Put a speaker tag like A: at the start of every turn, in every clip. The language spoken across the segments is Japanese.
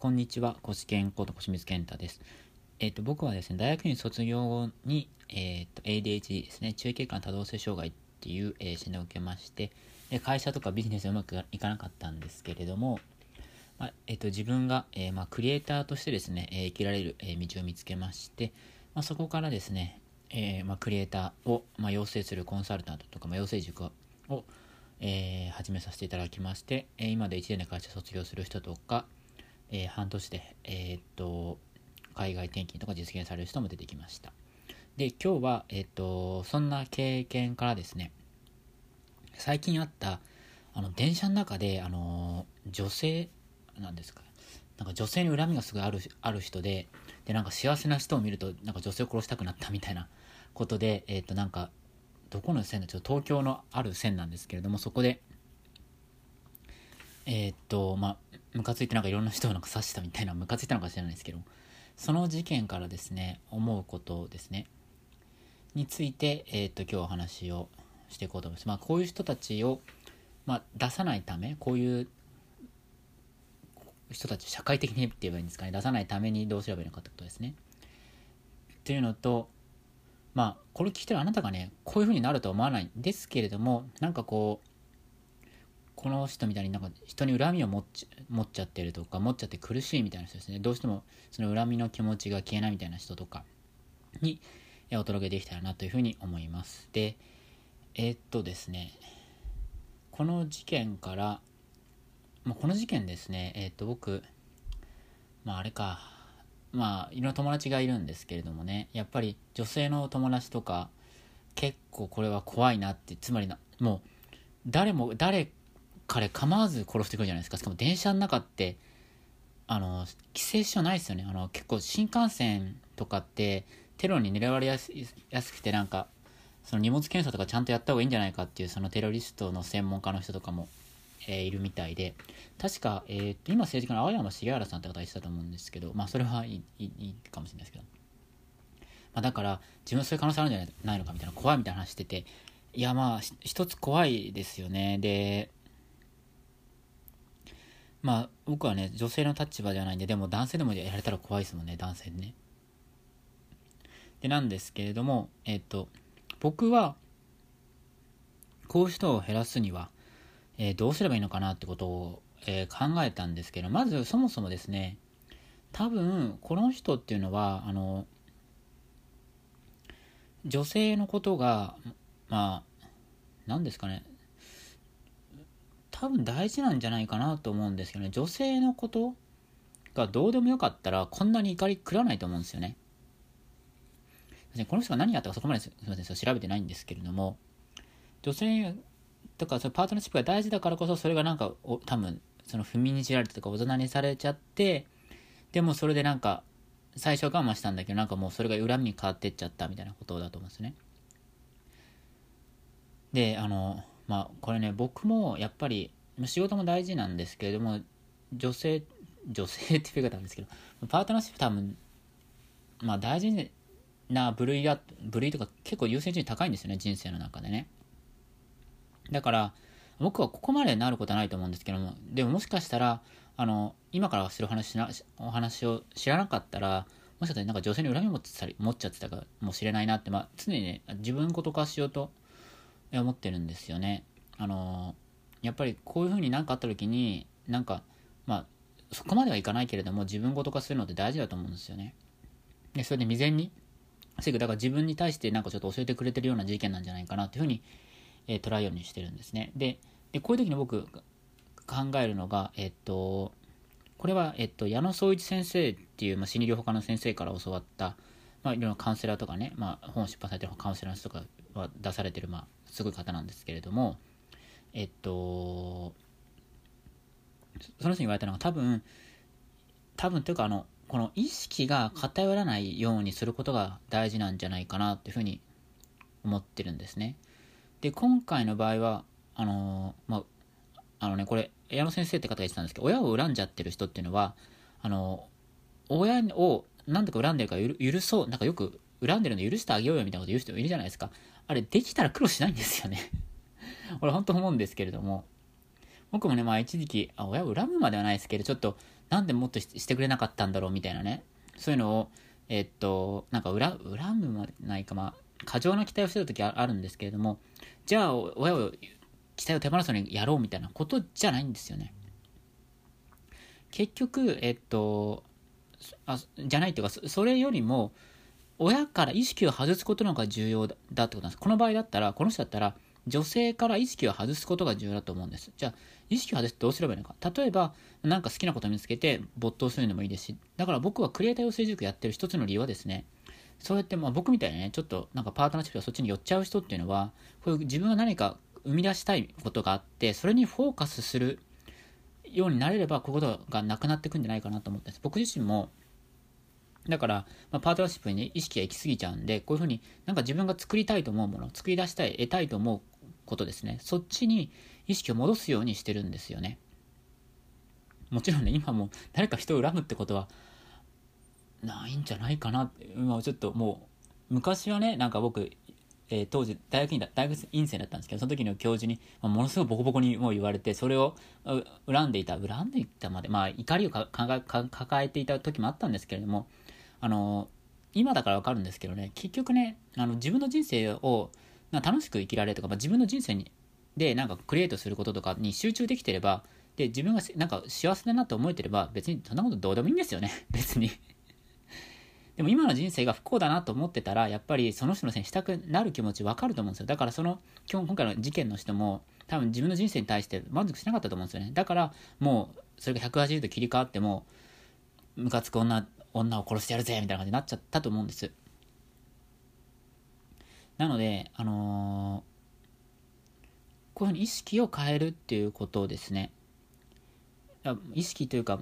A: こんにちは、コシケンこと小清水健太です。えっ、ー、と、僕はですね、大学院卒業後に、えっ、ー、と、ADHD ですね、中期間多動性障害っていう、えー、診断を受けまして、で会社とかビジネスうまくいかなかったんですけれども、まあ、えっ、と、自分が、えー、まあ、クリエイターとしてですね、え生きられる、え道を見つけまして、まあ、そこからですね、えまあ、クリエイターを、まあ、養成するコンサルタントとか、まあ、養成塾を、えー、始めさせていただきまして、えー、今で1年で会社卒業する人とか、えー、半年で、えー、っと海外転勤とか実現される人も出てきました。で今日は、えっとそんな経験からですね最近あったあの電車の中であの女性なんですかなんか女性に恨みがすごいあるある人ででなんか幸せな人を見るとなんか女性を殺したくなったみたいな ことで、えっとなんかどこの線だちょっと東京のある線なんですけれどもそこでえー、っとまあムカついてなんかいろんな人をなんか刺したみたいなムカついたのか知らないですけどその事件からですね思うことですねについて、えー、っと今日お話をしていこうと思います。まあ、こういう人たちを、まあ、出さないためこういう人たち社会的にって言えばいいんですかね出さないためにどうすればいいのかってことですね。っていうのとまあこれ聞いてるあなたがねこういうふうになるとは思わないんですけれどもなんかこうこの人みたいになんか人に恨みを持っち持っちゃってるとか持っちゃって苦しいみたいな人ですね。どうしてもその恨みの気持ちが消えないみたいな人とかにお届けできたらなというふうに思います。でえー、っとですねこの事件からまあ、この事件ですねえー、っと僕まああれかまあいろんな友達がいるんですけれどもねやっぱり女性の友達とか結構これは怖いなってつまりなもう誰も誰彼構わず殺してくるじゃないですか。しかも電車の中ってあの規制書ないですよね。あの結構新幹線とかってテロに狙われやすやすくてなんかその荷物検査とかちゃんとやった方がいいんじゃないかっていうそのテロリストの専門家の人とかも、えー、いるみたいで。確か、えー、今政治家の青山茂原さんって方言ってたと思うんですけどまあそれはいいいいかもしれないですけど、まあ、だから自分そういう可能性あるんじゃないのかみたいな怖いみたいな話してて。いやまあ一つ怖いですよね。でまあ僕はね女性の立場じゃないんででも男性でもやられたら怖いですもんね男性ね。でなんですけれどもえっ、と僕はこういう人を減らすには、えー、どうすればいいのかなってことを、えー、考えたんですけどまずそもそもですね多分この人っていうのはあの女性のことがまあ何ですかね多分大事なんじゃないかなと思うんですけどね。女性のことがどうでもよかったらこんなに怒り食らないと思うんですよね。この人が何やったかそこまですみません。調べてないんですけれども。女性とかそのパートナーシップが大事だからこそそれがなんか多分その踏みにじられてとか大人にされちゃってでもそれでなんか最初は我慢したんだけどなんかもうそれが恨みに変わってっちゃったみたいなことだと思うんですね。であのまあこれね僕もやっぱり仕事も大事なんですけれども女性女性っていう言い方なんですけどパートナーシップ多分まあ大事な部類が部類とか結構優先順位高いんですよね人生の中でね。だから僕はここまでなることはないと思うんですけどもでももしかしたらあの今からする話なお話を知らなかったらもしかしたらなんか女性に恨み持ってたり持っちゃってたかもしれないなって、まあ、常にね自分ごと化しようと思ってるんですよね。あのやっぱりこういうふうに何かあった時になんかまあそこまではいかないけれども自分ごと化するのって大事だと思うんですよね。でそれで未然に防ぐだから自分に対してなんかちょっと教えてくれてるような事件なんじゃないかなというふうに、えー、捉えるようにしてるんですね。ででこういう時に僕考えるのがえっとこれは、えっと、矢野総一先生っていう、まあ、心理療法科の先生から教わった、まあ、いろんなカウンセラーとかね、まあ、本を出版されてるカウンセラーの人とかは出されてる、まあ、すごい方なんですけれども、えっと、その人に言われたのが多分、多分というかあの、この意識が偏らないようにすることが大事なんじゃないかなっていうふうに思ってるんですね。で、今回の場合は、あの、まあ、あのね、これ、矢野先生って方が言ってたんですけど、親を恨んじゃってる人っていうのは、あの、親を何とか恨んでるから許そう、なんかよく恨んでるの許してあげようよみたいなこと言う人もいるじゃないですか。あれ、できたら苦労しないんですよね。俺本当思うんですけれども、僕もね、まあ一時期、あ親を恨むまではないですけど、ちょっと、なんでもっとしてくれなかったんだろうみたいなね。そういうのをえっとなんか恨恨むまでないかまあ過剰な期待をしてた時あるんですけれどもじゃあ親を期待を手放すのにやろうみたいなことじゃないんですよね。結局えっとあじゃないっていうかそれよりも親から意識を外すことの方が重要だってことなんです。この場合だったらこの人だったら女性から意識を外すことが重要だと思うんです。じゃあ意識を外すどうすればいいのか。例えば何か好きなことを見つけて没頭するのもいいですしだから僕はクリエイター養成塾やってる一つの理由はですねそうやってまあ僕みたいにねちょっとなんかパートナーシップがそっちに寄っちゃう人っていうのはこういう自分が何か生み出したいことがあってそれにフォーカスするようになれればこういうことがなくなっていくんじゃないかなと思ってます。僕自身もだから、まあ、パートナーシップに意識が行き過ぎちゃうんでこういうふうになんか自分が作りたいと思うもの作り出したい得たいと思うことですね。そっちに意識を戻すようにしてるんですよね。もちろんね今も誰か人を恨むってことはないんじゃないかな。って今ちょっともう昔はねなんか僕、えー、当時大学院だ大学院生だったんですけどその時の教授に、まあ、ものすごいボコボコにもう言われてそれを恨んでいた恨んでいたまでまあ怒りを抱えていた時もあったんですけれどもあの今だから分かるんですけどね結局ねあの自分の人生を楽しく生きられるとか、まあ、自分の人生にでなんかクリエイトすることとかに集中できてればで自分がなんか幸せだなと思えてれば別にそんなことどうでもいいんですよね。別に。でも今の人生が不幸だなと思ってたらやっぱりその人のせいにしたくなる気持ち分かると思うんですよ。だからその今日今回の事件の人も多分自分の人生に対して満足しなかったと思うんですよね。だからもうそれが180度切り替わってもムカつく女女を殺してやるぜみたいな感じになっちゃったと思うんです。なのであのー、こういうふうに意識を変えるっていうことですね。意識というか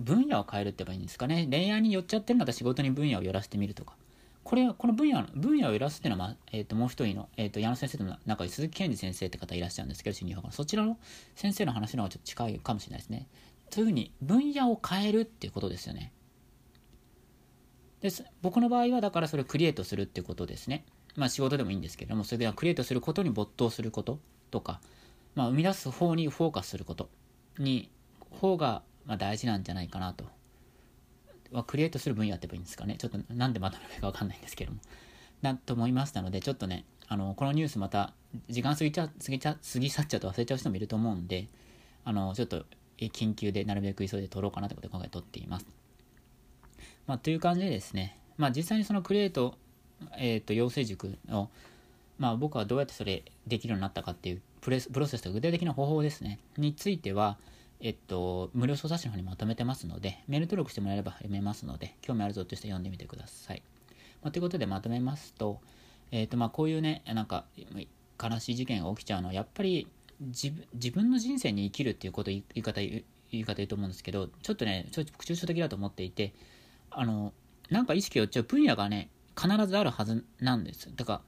A: 分野を変えるって言えばいいんですかね。恋愛に寄っちゃってるんだったら仕事に分野を寄らせてみるとか。これこの分野の分野を寄らすっていうのは、まあえー、ともう一人の、えー、と矢野先生とも仲いい鈴木健二先生って方いらっしゃるんですけど心理学のそちらの先生の話の方がちょっと近いかもしれないですね。そういうふうに分野を変えるっていうことですよね。で僕の場合はだからそれをクリエイトするっていうことですね。まあ仕事でもいいんですけどもそれではクリエイトすることに没頭することとか、まあ、生み出す方にフォーカスすることに方がま大事なんじゃないかなと。はクリエイトする分野って言えばいいんですかね。ちょっとなんでまとめるかわかんないんですけども。なと思いましたのでちょっとねあのこのニュースまた時間過ぎちゃ過ぎちゃ過ぎ去っちゃうと忘れちゃう人もいると思うんであのちょっと緊急でなるべく急いで撮ろうかなということで今回撮っています。まあ、という感じでですね、まあ、実際にそのクリエイト、えーと、養成塾を、まあ、僕はどうやってそれできるようになったかっていうプレスプロセスと具体的な方法ですねについては、えっと、無料操作誌の方にまとめてますので、メール登録してもらえれば読めますので、興味あるぞとして読んでみてください。まあ、ということでまとめますと、えっとまあ、こういうね、なんか悲しい事件が起きちゃうのは、やっぱり自分の人生に生きるっていうこと言い方言い方言うと思うんですけど、ちょっとね、ちょっと抽象的だと思っていて、あの、なんか意識を寄っちゃう分野がね、必ずあるはずなんです。だか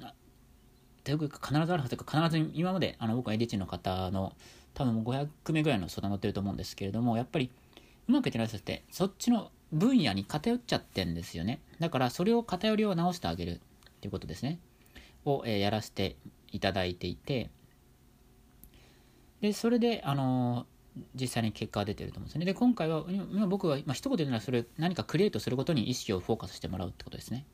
A: ら、必ずあるはずとか、必ず今まであの僕はエディチの方の多分500名ぐらいの相談乗ってると思うんですけれどもやっぱりうまくいってない人ってそっちの分野に偏っちゃってんですよね。だからそれを偏りを直してあげるっていうことですね。を、えー、やらせていただいていて。でそれであのー、実際に結果が出てると思うんですねで今回は今僕は、まあ、一言で言うならそれ何かクリエイトすることに意識をフォーカスしてもらうってことですね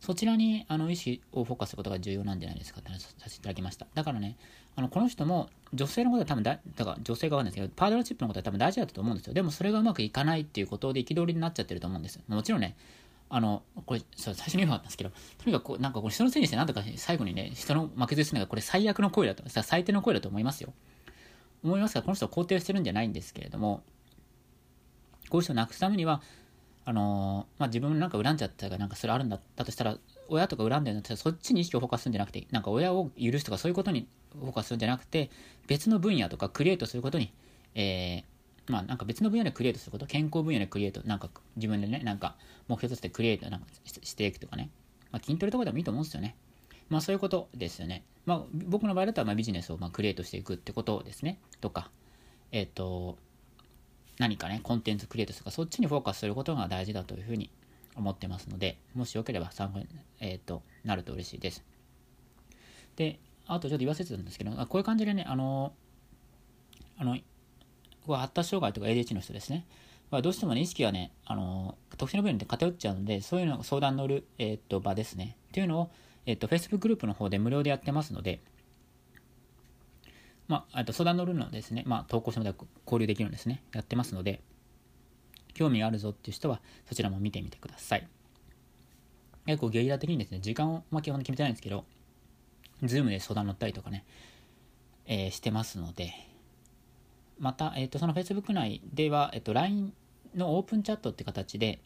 A: そちらにあの意識をフォーカスすることが重要なんじゃないですかって話させていただきましただからねあのこの人も女性のことは多分だ、だから女性がわかんですけど、パートナーシップのことは多分大事だったと思うんですよ。でもそれがうまくいかないっていうことで憤りになっちゃってると思うんです。もちろんね、あの、これ、最初に言うかったんですけど、とにかく、なんかこれ人のせいにして、なんとか最後にね、人の負けずにするのが、これ最悪の声だと、最低の声だと思いますよ。思いますが、この人を肯定してるんじゃないんですけれども、こういう人をなくすためには、あの、まあ、自分なんか恨んじゃったかなんかそれあるんだったとしたら、親とか恨んでるんだったらそっちに意識をフォーカスするんじゃなくて、なんか親を許すとかそういうことにフォーカスするんじゃなくて、別の分野とかクリエイトすることに、えー、まあなんか別の分野でクリエイトすること、健康分野でクリエイト、なんか自分でね、なんか目標としてクリエイトなんかしていくとかね、まあ、筋トレとかでもいいと思うんですよね。まあそういうことですよね。まあ僕の場合だったらまあビジネスをまあクリエイトしていくってことですね。とか、えっ、ー、と、何かね、コンテンツクリエイトとか、そっちにフォーカスすることが大事だというふうに思ってますので、もしよければ参考に、えーと、なると嬉しいです。で、あとちょっと言わせてたんですけど、こういう感じでね、あの、あの、発達障害とか ADH の人ですね。どうしてもね、意識がね、あの特殊な部分で偏っちゃうので、そういうの相談乗る、えー、っと場ですね。っていうのを、え、っと、Facebook グループの方で無料でやってますので、まあ、あと相談乗るのですね、まあ、投稿してもら交流できるんですね。やってますので、興味があるぞっていう人は、そちらも見てみてください。結構ゲリラ的にですね、時間を、まあ、基本決めてないんですけど、Zoom で相談乗ったりとかね、えー、してますので、また、えーと、その Facebook 内では、えーと、LINE のオープンチャットって形で、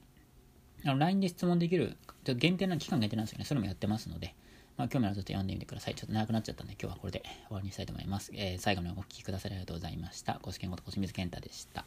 A: あの LINE で質問できる、ちょっと限定な、期間限定なんですよね。それもやってますので、まあ、興味ある人読んでみてください。ちょっと長くなっちゃったんで、今日はこれで終わりにしたいと思います。えー、最後までお聴きくださりありがとうございました。ご試験ごと小清水健太でした。